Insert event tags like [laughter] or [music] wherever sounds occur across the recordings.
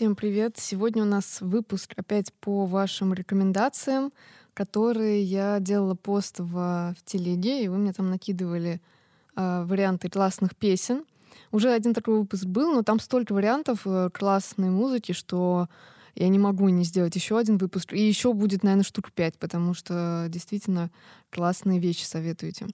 Всем привет! Сегодня у нас выпуск опять по вашим рекомендациям, которые я делала пост в, в телеге, и вы мне там накидывали э, варианты классных песен. Уже один такой выпуск был, но там столько вариантов э, классной музыки, что я не могу не сделать еще один выпуск. И еще будет, наверное, штук пять, потому что действительно классные вещи советуете.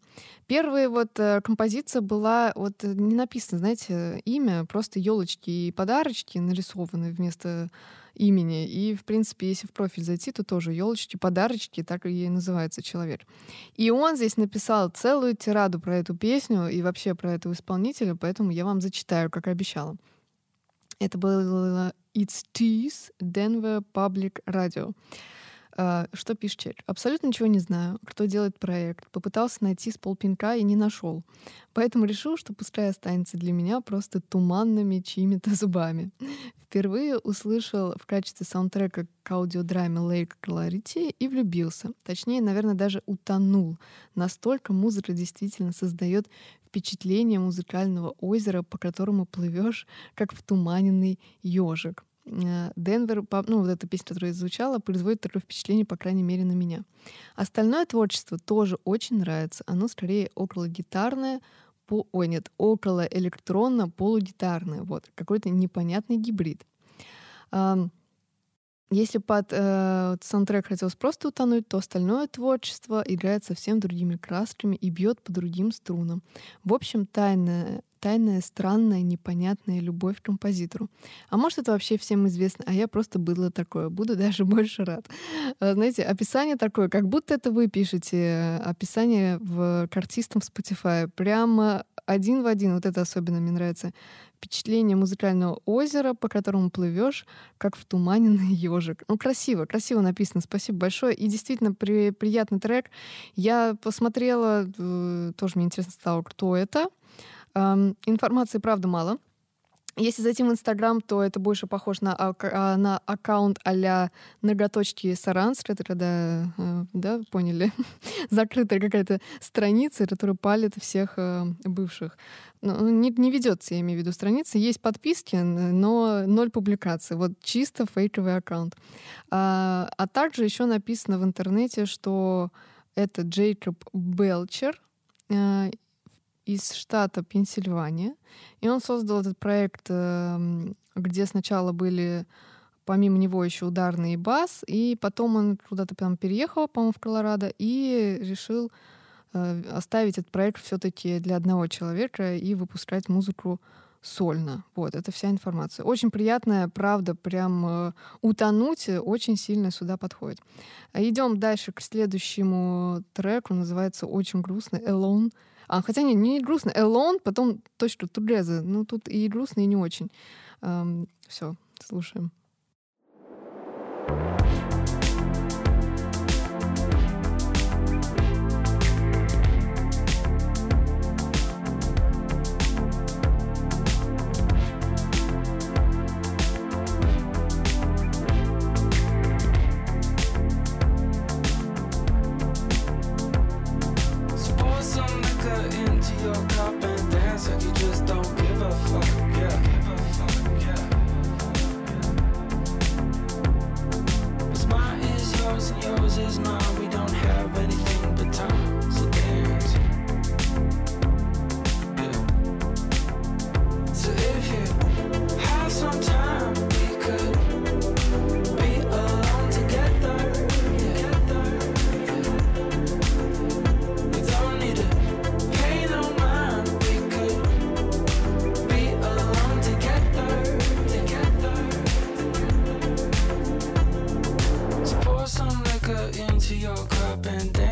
Первая вот э, композиция была, вот э, не написано, знаете, имя, просто елочки и подарочки нарисованы вместо имени. И, в принципе, если в профиль зайти, то тоже елочки, подарочки, так и называется человек. И он здесь написал целую тираду про эту песню и вообще про этого исполнителя, поэтому я вам зачитаю, как обещала. Это было It's Tease Denver Public Radio. Uh, что пишет? Абсолютно ничего не знаю, кто делает проект. Попытался найти с полпинка и не нашел. Поэтому решил, что пускай останется для меня просто туманными чьими-то [laughs] зубами. Впервые услышал в качестве саундтрека к аудиодраме Lake Clarity и влюбился. Точнее, наверное, даже утонул. Настолько музыка действительно создает впечатление музыкального озера, по которому плывешь, как в туманенный ежик. Э, Денвер, ну вот эта песня, которая звучала, производит такое впечатление, по крайней мере, на меня. Остальное творчество тоже очень нравится. Оно скорее около гитарное, по... ой, нет, около электронно полугитарное. Вот, какой-то непонятный гибрид. Если под э, саундтрек хотелось просто утонуть, то остальное творчество играет совсем другими красками и бьет по другим струнам. В общем, тайная, тайная, странная, непонятная любовь к композитору. А может, это вообще всем известно, а я просто было такое. Буду [laughs] даже больше рад. Э, знаете, описание такое, как будто это вы пишете описание в к артистам в Spotify. Прямо один в один. Вот это особенно мне нравится. Впечатление музыкального озера, по которому плывешь, как в туманенный [laughs] ежик. Ну, красиво, красиво написано. Спасибо большое. И действительно при, приятный трек. Я посмотрела, э, тоже мне интересно стало, кто это. Эм, информации, правда, мало. Если зайти в Инстаграм, то это больше похоже на, а, на аккаунт а-ля ноготочки Саранск. Это когда, э, да, поняли, [laughs] закрытая какая-то страница, которая палит всех э, бывших. Ну, не, не ведется, я имею в виду, страница. Есть подписки, но ноль публикаций. Вот чисто фейковый аккаунт. А, а также еще написано в интернете, что это Джейкоб Белчер, э, из штата Пенсильвания. И он создал этот проект, эм, где сначала были помимо него еще ударный и бас, и потом он куда-то там переехал, по-моему, в Колорадо, и решил э, оставить этот проект все-таки для одного человека и выпускать музыку сольно. Вот, это вся информация. Очень приятная, правда, прям э, утонуть очень сильно сюда подходит. Идем дальше к следующему треку, называется «Очень грустно», «Alone», а, хотя не, не грустно. Alone, потом точка together. Ну, тут и грустно, и не очень. Эм, все, слушаем.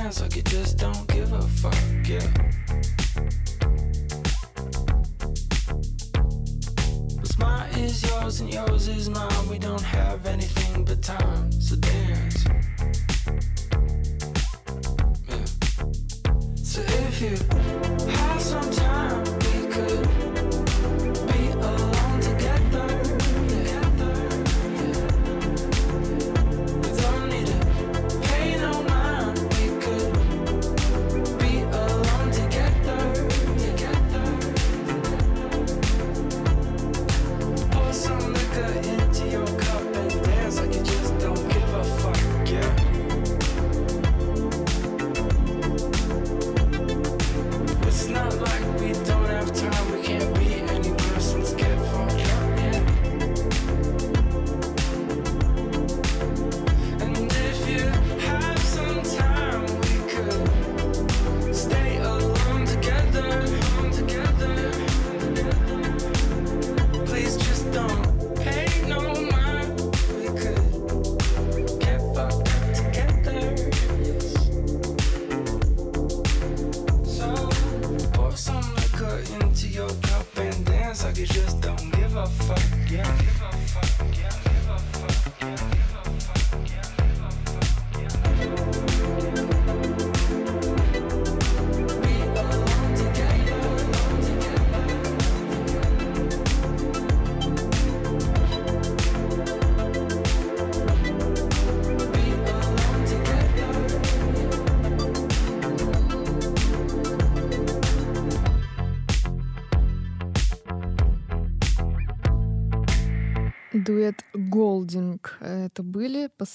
hands like you just don't give a fuck, yeah. What's mine is yours and yours is mine. We don't have anything but time, so dance. Yeah. So if you have some time. up and dance like you just don't give a fuck. Yeah, give a fuck. Yeah.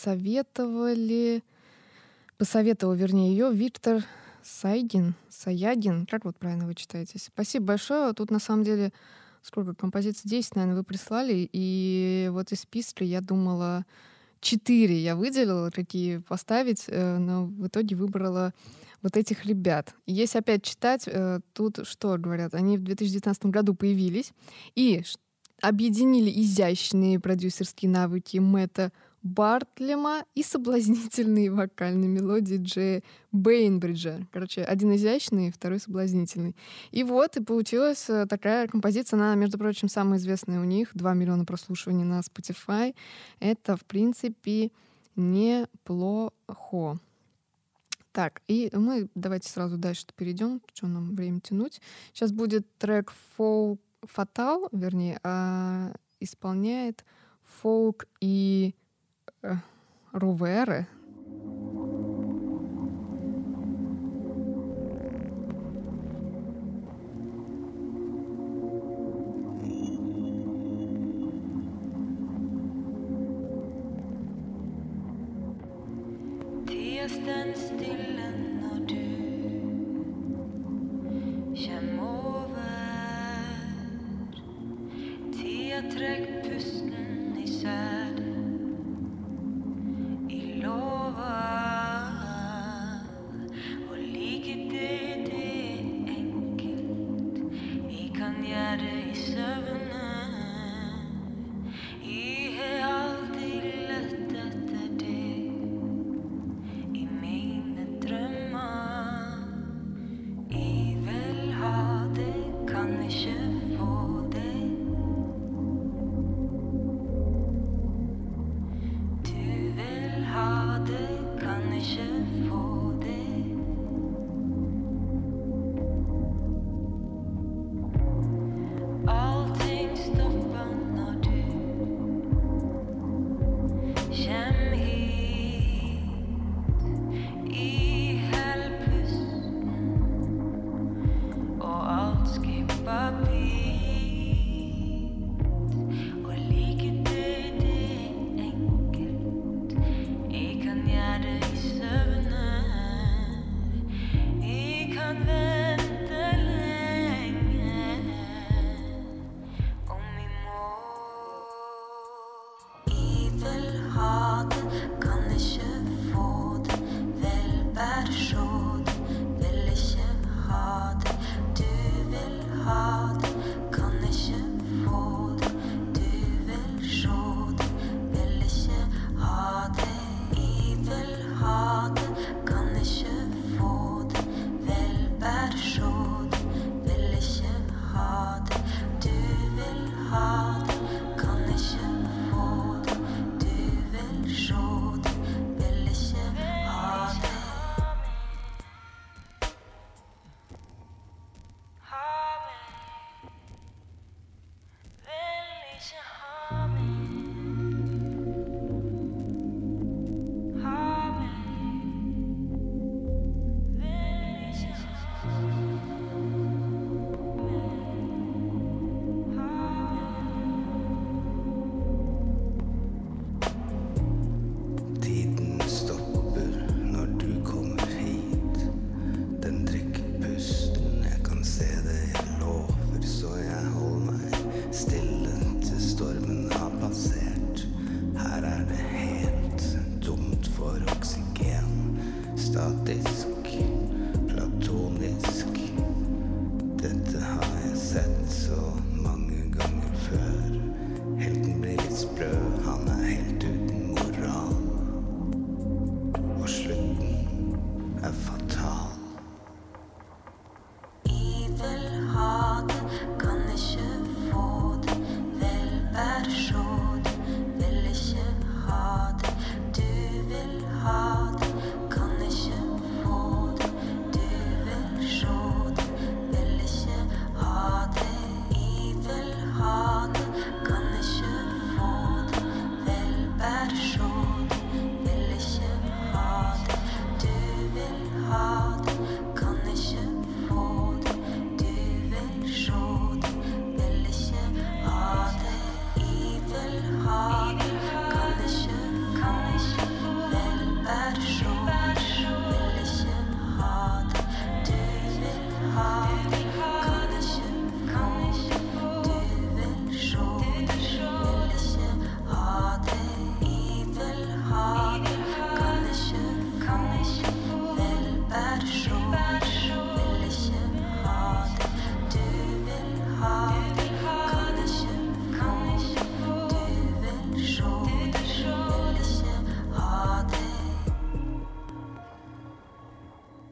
Посоветовали, посоветовал, вернее, ее Виктор Сайдин, Саядин, как вот правильно вы читаете. Спасибо большое. Тут на самом деле сколько композиций? 10, наверное, вы прислали. И вот из списка я думала, 4 я выделила, какие поставить, э, но в итоге выбрала вот этих ребят. Если опять читать, э, тут что говорят? Они в 2019 году появились и объединили изящные продюсерские навыки Мэтта Бартлема и соблазнительные вокальные мелодии Джея Бейнбриджа. Короче, один изящный, второй соблазнительный. И вот, и получилась э, такая композиция. Она, между прочим, самая известная у них. 2 миллиона прослушиваний на Spotify. Это, в принципе, неплохо. Так, и мы давайте сразу дальше перейдем, что нам время тянуть. Сейчас будет трек Folk Fatal, вернее, а исполняет фолк и rovere. träckt pusten isär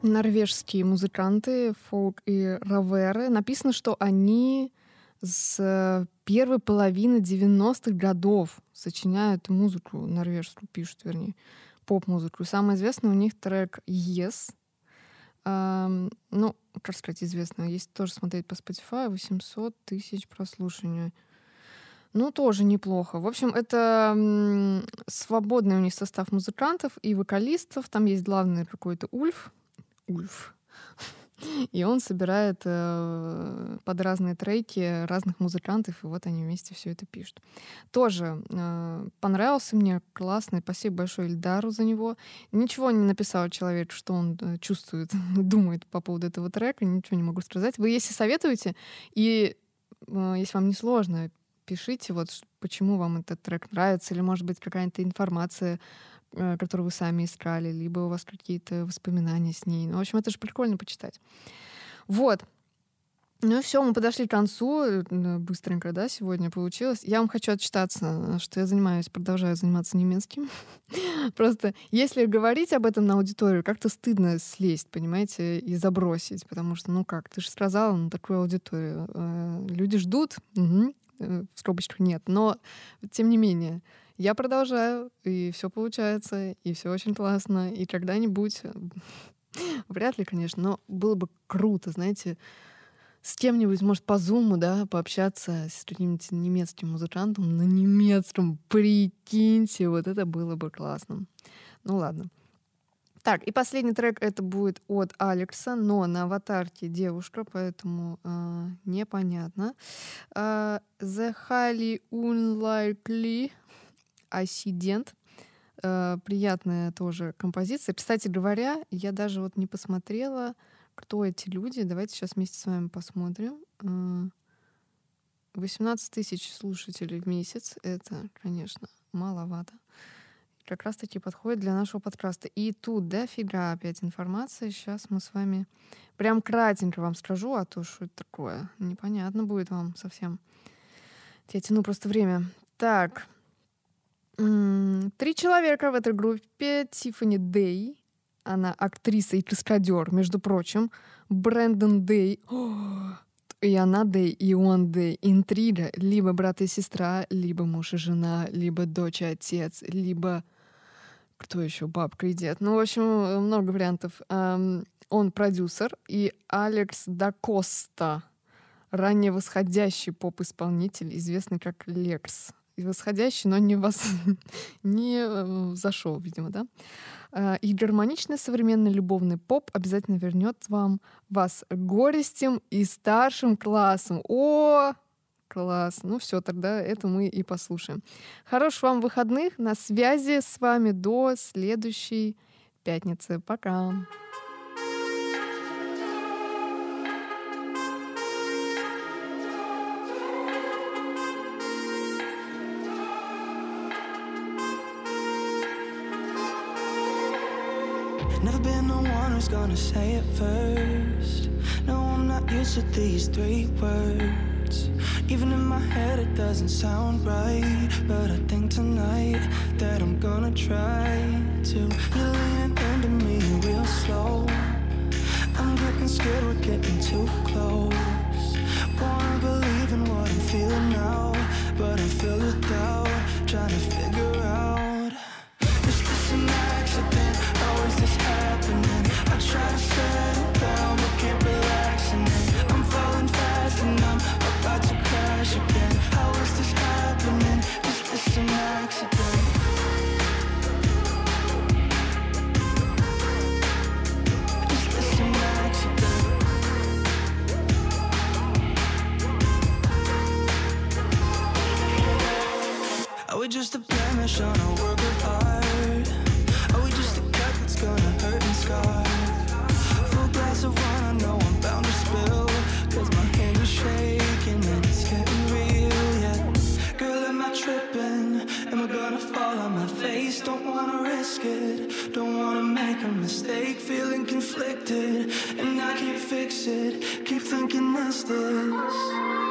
норвежские музыканты, фолк и раверы. Написано, что они с первой половины 90-х годов сочиняют музыку норвежскую, пишут, вернее, поп-музыку. Самый известный у них трек «Yes». Эм, ну, как сказать, известно, есть тоже смотреть по Spotify, 800 тысяч прослушиваний. Ну, тоже неплохо. В общем, это свободный у них состав музыкантов и вокалистов. Там есть главный какой-то Ульф. Ульф. [laughs] И он собирает э, под разные треки разных музыкантов, и вот они вместе все это пишут. Тоже э, понравился мне, классный. Спасибо большое Ильдару за него. Ничего не написал человек, что он э, чувствует, [laughs] думает по поводу этого трека, ничего не могу сказать. Вы, если советуете, и э, если вам не сложно, пишите, вот почему вам этот трек нравится, или, может быть, какая-то информация которую вы сами искали, либо у вас какие-то воспоминания с ней. Ну, в общем, это же прикольно почитать. Вот. Ну и все, мы подошли к концу. Э, быстренько, да, сегодня получилось. Я вам хочу отчитаться, что я занимаюсь, продолжаю заниматься немецким. [laughs] Просто если говорить об этом на аудиторию, как-то стыдно слезть, понимаете, и забросить. Потому что, ну как, ты же сказала на такую аудиторию. Э, люди ждут, в скобочках нет. Но, тем не менее, я продолжаю, и все получается, и все очень классно. И когда-нибудь, [laughs] вряд ли, конечно, но было бы круто, знаете, с кем-нибудь, может, по зуму, да, пообщаться с каким-нибудь немецким музыкантом на немецком. Прикиньте, вот это было бы классно. Ну ладно. Так, и последний трек это будет от Алекса, но на аватарке девушка, поэтому э, непонятно. Э, The Highly Unlikely Асидент. Э, приятная тоже композиция. Кстати говоря, я даже вот не посмотрела, кто эти люди. Давайте сейчас вместе с вами посмотрим. 18 э, тысяч слушателей в месяц. Это, конечно, маловато. Как раз таки подходит для нашего подкаста. И тут дофига опять информации. Сейчас мы с вами прям кратенько вам скажу, а то что это такое. Непонятно будет вам совсем. Я тяну просто время. Так, Три человека в этой группе. Тиффани Дэй, она актриса и каскадер, между прочим. Брэндон Дэй, [gasps] и она Дэй, и он Дэй. Интрига. Либо брат и сестра, либо муж и жена, либо дочь и отец, либо... Кто еще? Бабка и дед. Ну, в общем, много вариантов. Он продюсер. И Алекс Дакоста, ранее восходящий поп-исполнитель, известный как Лекс восходящий, но не, вас, [laughs] не э, зашел, видимо, да. Э, и гармоничный современный любовный поп обязательно вернет вам вас горестем и старшим классом. О, класс! Ну все, тогда это мы и послушаем. Хороших вам выходных. На связи с вами до следующей пятницы. Пока! Never been the one who's gonna say it first. No, I'm not used to these three words. Even in my head, it doesn't sound right. But I think tonight that I'm gonna try to. You're leaning into me real slow. I'm getting scared, we're getting too close. Mistake. Feeling conflicted and I can't fix it. Keep thinking, is this?